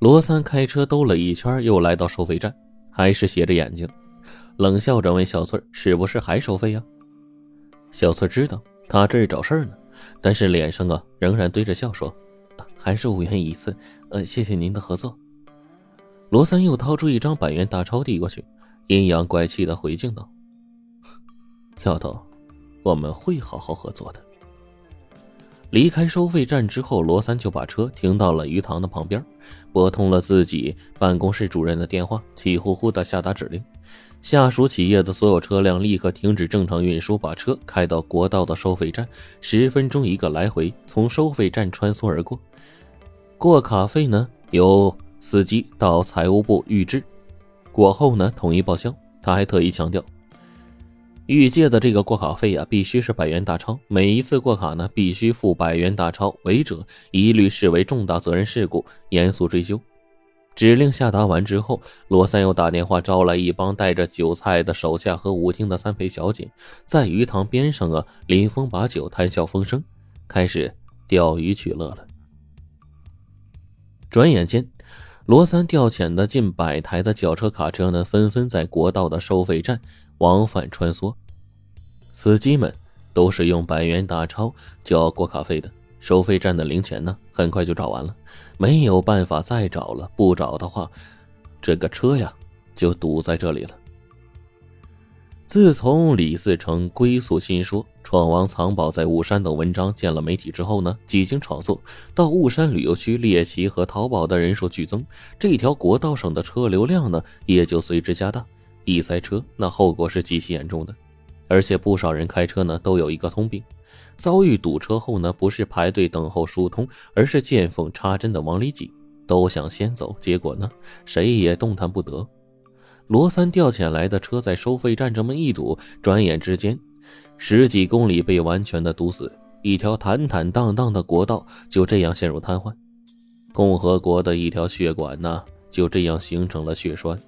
罗三开车兜了一圈，又来到收费站，还是斜着眼睛，冷笑着问小翠：“是不是还收费呀？”小翠知道他这是找事儿呢，但是脸上啊仍然堆着笑说：“还是五元一次，呃，谢谢您的合作。”罗三又掏出一张百元大钞递过去，阴阳怪气的回敬道：“丫头，我们会好好合作的。”离开收费站之后，罗三就把车停到了鱼塘的旁边，拨通了自己办公室主任的电话，气呼呼的下达指令：下属企业的所有车辆立刻停止正常运输，把车开到国道的收费站，十分钟一个来回，从收费站穿梭而过。过卡费呢，由司机到财务部预支，过后呢统一报销。他还特意强调。预借的这个过卡费呀，必须是百元大钞。每一次过卡呢，必须付百元大钞，违者一律视为重大责任事故，严肃追究。指令下达完之后，罗三又打电话招来一帮带着酒菜的手下和舞厅的三陪小姐，在鱼塘边上啊，临风把酒，谈笑风生，开始钓鱼取乐了。转眼间，罗三调遣的近百台的轿车、卡车呢，纷纷在国道的收费站。往返穿梭，司机们都是用百元大钞交过卡费的。收费站的零钱呢，很快就找完了，没有办法再找了。不找的话，这个车呀就堵在这里了。自从李自成归宿新说、闯王藏宝在雾山等文章见了媒体之后呢，几经炒作，到雾山旅游区猎奇和淘宝的人数剧增，这条国道上的车流量呢也就随之加大。一塞车，那后果是极其严重的，而且不少人开车呢都有一个通病，遭遇堵车后呢，不是排队等候疏通，而是见缝插针的往里挤，都想先走，结果呢，谁也动弹不得。罗三调遣来的车在收费站这么一堵，转眼之间，十几公里被完全的堵死，一条坦坦荡荡的国道就这样陷入瘫痪，共和国的一条血管呢就这样形成了血栓。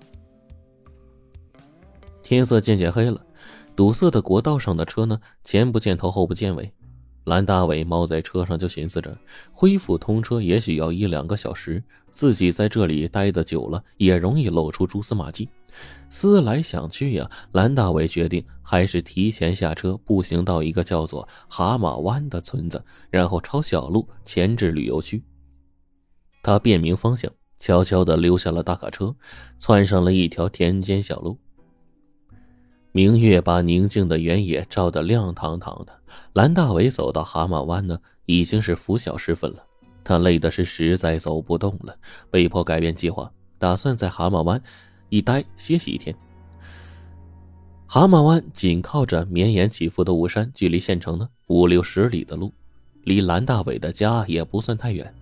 天色渐渐黑了，堵塞的国道上的车呢，前不见头，后不见尾。蓝大伟猫在车上就寻思着，恢复通车也许要一两个小时，自己在这里待得久了，也容易露出蛛丝马迹。思来想去呀，蓝大伟决定还是提前下车，步行到一个叫做蛤蟆湾的村子，然后抄小路前至旅游区。他辨明方向，悄悄地溜下了大卡车，窜上了一条田间小路。明月把宁静的原野照得亮堂堂的。蓝大伟走到蛤蟆湾呢，已经是拂晓时分了。他累的是实在走不动了，被迫改变计划，打算在蛤蟆湾一待歇息一天。蛤蟆湾紧靠着绵延起伏的雾山，距离县城呢五六十里的路，离蓝大伟的家也不算太远。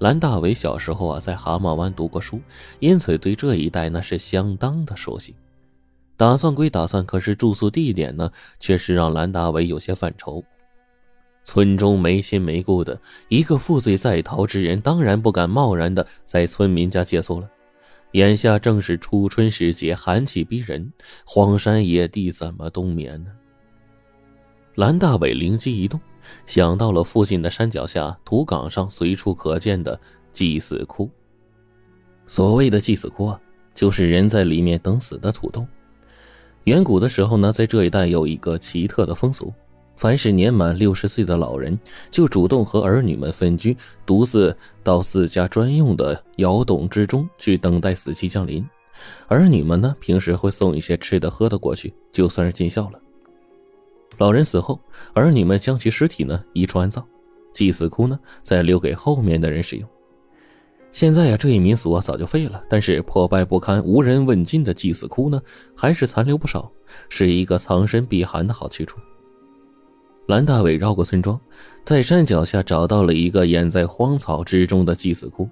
蓝大伟小时候啊在蛤蟆湾读过书，因此对这一带那是相当的熟悉。打算归打算，可是住宿地点呢，却是让蓝大伟有些犯愁。村中没亲没故的一个负罪在逃之人，当然不敢贸然的在村民家借宿了。眼下正是初春时节，寒气逼人，荒山野地怎么冬眠呢？蓝大伟灵机一动，想到了附近的山脚下土岗上随处可见的祭祀窟。所谓的祭祀窟啊，就是人在里面等死的土洞。远古的时候呢，在这一带有一个奇特的风俗：凡是年满六十岁的老人，就主动和儿女们分居，独自到自家专用的窑洞之中去等待死期降临。儿女们呢，平时会送一些吃的喝的过去，就算是尽孝了。老人死后，儿女们将其尸体呢移出安葬，祭祀窟呢再留给后面的人使用。现在呀，这一民俗啊早就废了，但是破败不堪、无人问津的祭祀窟呢，还是残留不少，是一个藏身避寒的好去处。蓝大伟绕过村庄，在山脚下找到了一个掩在荒草之中的祭祀窟。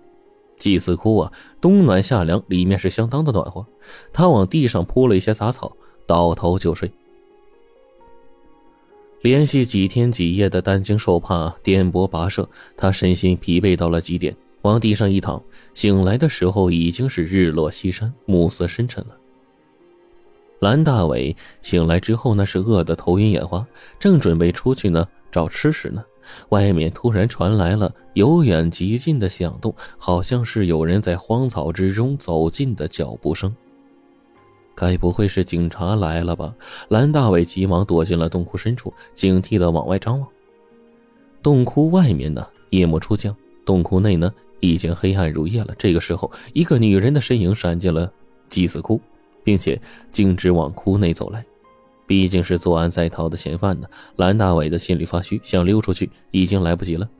祭祀窟啊，冬暖夏凉，里面是相当的暖和。他往地上铺了一些杂草，倒头就睡。连续几天几夜的担惊受怕、颠簸跋涉，他身心疲惫到了极点。往地上一躺，醒来的时候已经是日落西山，暮色深沉了。蓝大伟醒来之后，那是饿得头晕眼花，正准备出去呢找吃食呢，外面突然传来了由远及近的响动，好像是有人在荒草之中走近的脚步声。该不会是警察来了吧？蓝大伟急忙躲进了洞窟深处，警惕的往外张望。洞窟外面呢，夜幕初降，洞窟内呢，已经黑暗如夜了。这个时候，一个女人的身影闪进了祭祀窟，并且径直往窟内走来。毕竟是作案在逃的嫌犯呢，蓝大伟的心里发虚，想溜出去已经来不及了，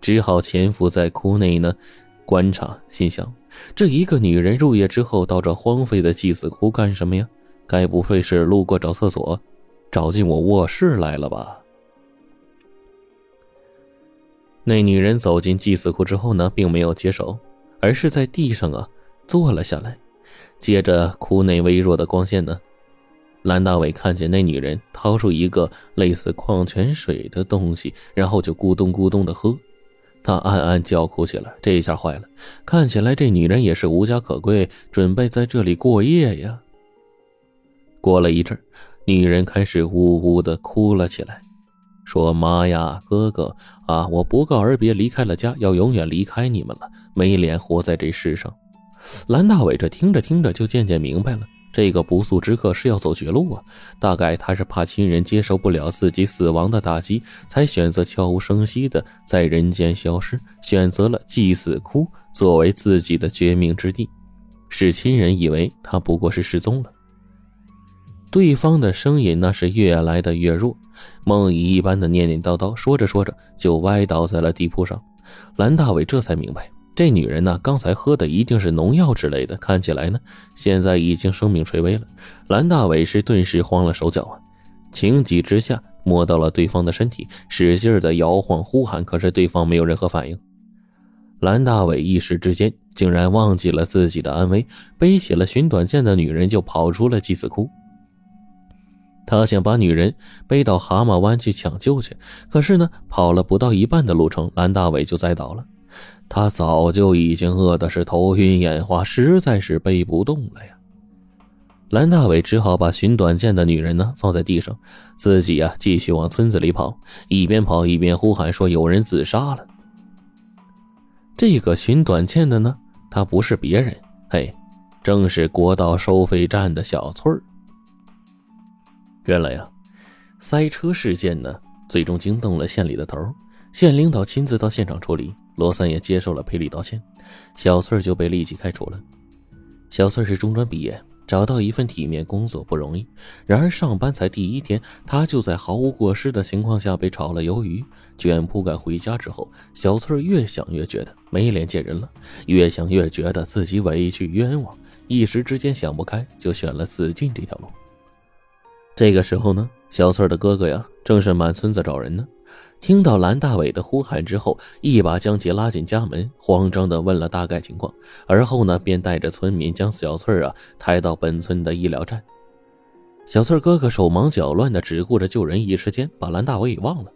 只好潜伏在窟内呢，观察。心想：这一个女人入夜之后到这荒废的祭祀窟干什么呀？该不会是路过找厕所，找进我卧室来了吧？那女人走进祭祀窟之后呢，并没有接手，而是在地上啊坐了下来，借着窟内微弱的光线呢。蓝大伟看见那女人掏出一个类似矿泉水的东西，然后就咕咚咕咚的喝，他暗暗叫苦起来。这一下坏了，看起来这女人也是无家可归，准备在这里过夜呀。过了一阵，女人开始呜呜的哭了起来，说：“妈呀，哥哥啊，我不告而别离开了家，要永远离开你们了，没脸活在这世上。”蓝大伟这听着听着就渐渐明白了。这个不速之客是要走绝路啊！大概他是怕亲人接受不了自己死亡的打击，才选择悄无声息的在人间消失，选择了祭祀窟作为自己的绝命之地，使亲人以为他不过是失踪了。对方的声音那是越来的越弱，梦呓一般的念念叨叨，说着说着就歪倒在了地铺上。蓝大伟这才明白。这女人呢，刚才喝的一定是农药之类的，看起来呢，现在已经生命垂危了。蓝大伟是顿时慌了手脚啊，情急之下摸到了对方的身体，使劲的摇晃呼喊，可是对方没有任何反应。蓝大伟一时之间竟然忘记了自己的安危，背起了寻短见的女人就跑出了祭祀窟。他想把女人背到蛤蟆湾去抢救去，可是呢，跑了不到一半的路程，蓝大伟就栽倒了。他早就已经饿的是头晕眼花，实在是背不动了呀。蓝大伟只好把寻短见的女人呢放在地上，自己呀继续往村子里跑，一边跑一边呼喊说：“有人自杀了。”这个寻短见的呢，他不是别人，嘿，正是国道收费站的小翠儿。原来呀，塞车事件呢，最终惊动了县里的头，县领导亲自到现场处理。罗三也接受了赔礼道歉，小翠就被立即开除了。小翠是中专毕业，找到一份体面工作不容易。然而上班才第一天，她就在毫无过失的情况下被炒了鱿鱼，卷铺盖回家之后，小翠越想越觉得没脸见人了，越想越觉得自己委屈冤枉，一时之间想不开，就选了自尽这条路。这个时候呢，小翠的哥哥呀，正是满村子找人呢。听到蓝大伟的呼喊之后，一把将其拉进家门，慌张地问了大概情况，而后呢，便带着村民将小翠儿啊抬到本村的医疗站。小翠儿哥哥手忙脚乱的，只顾着救人，一时间把蓝大伟给忘了。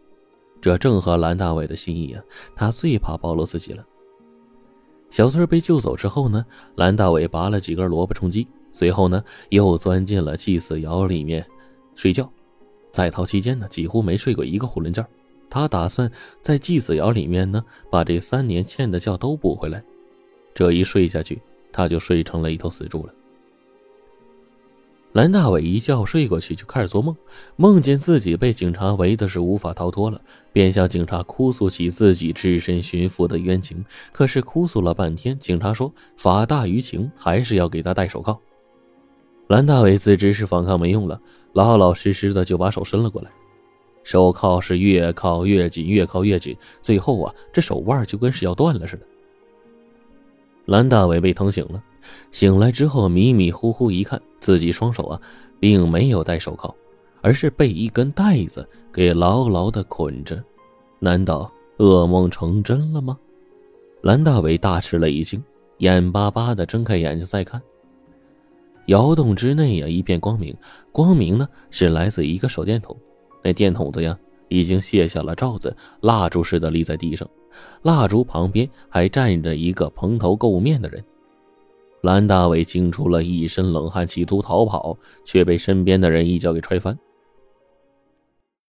这正合蓝大伟的心意啊，他最怕暴露自己了。小翠儿被救走之后呢，蓝大伟拔了几根萝卜充饥，随后呢，又钻进了祭祀窑里面睡觉。在逃期间呢，几乎没睡过一个囫囵觉。他打算在祭祀窑里面呢，把这三年欠的觉都补回来。这一睡下去，他就睡成了一头死猪了。蓝大伟一觉睡过去，就开始做梦，梦见自己被警察围的是无法逃脱了，便向警察哭诉起自己只身寻父的冤情。可是哭诉了半天，警察说法大于情，还是要给他戴手铐。蓝大伟自知是反抗没用了，老老实实的就把手伸了过来。手铐是越铐越紧，越铐越紧，最后啊，这手腕就跟是要断了似的。蓝大伟被疼醒了，醒来之后迷迷糊糊一看，自己双手啊，并没有戴手铐，而是被一根带子给牢牢的捆着。难道噩梦成真了吗？蓝大伟大吃了一惊，眼巴巴的睁开眼睛再看，窑洞之内呀，一片光明，光明呢是来自一个手电筒。那电筒子呀，已经卸下了罩子，蜡烛似的立在地上。蜡烛旁边还站着一个蓬头垢面的人。蓝大伟惊出了一身冷汗，企图逃跑，却被身边的人一脚给踹翻。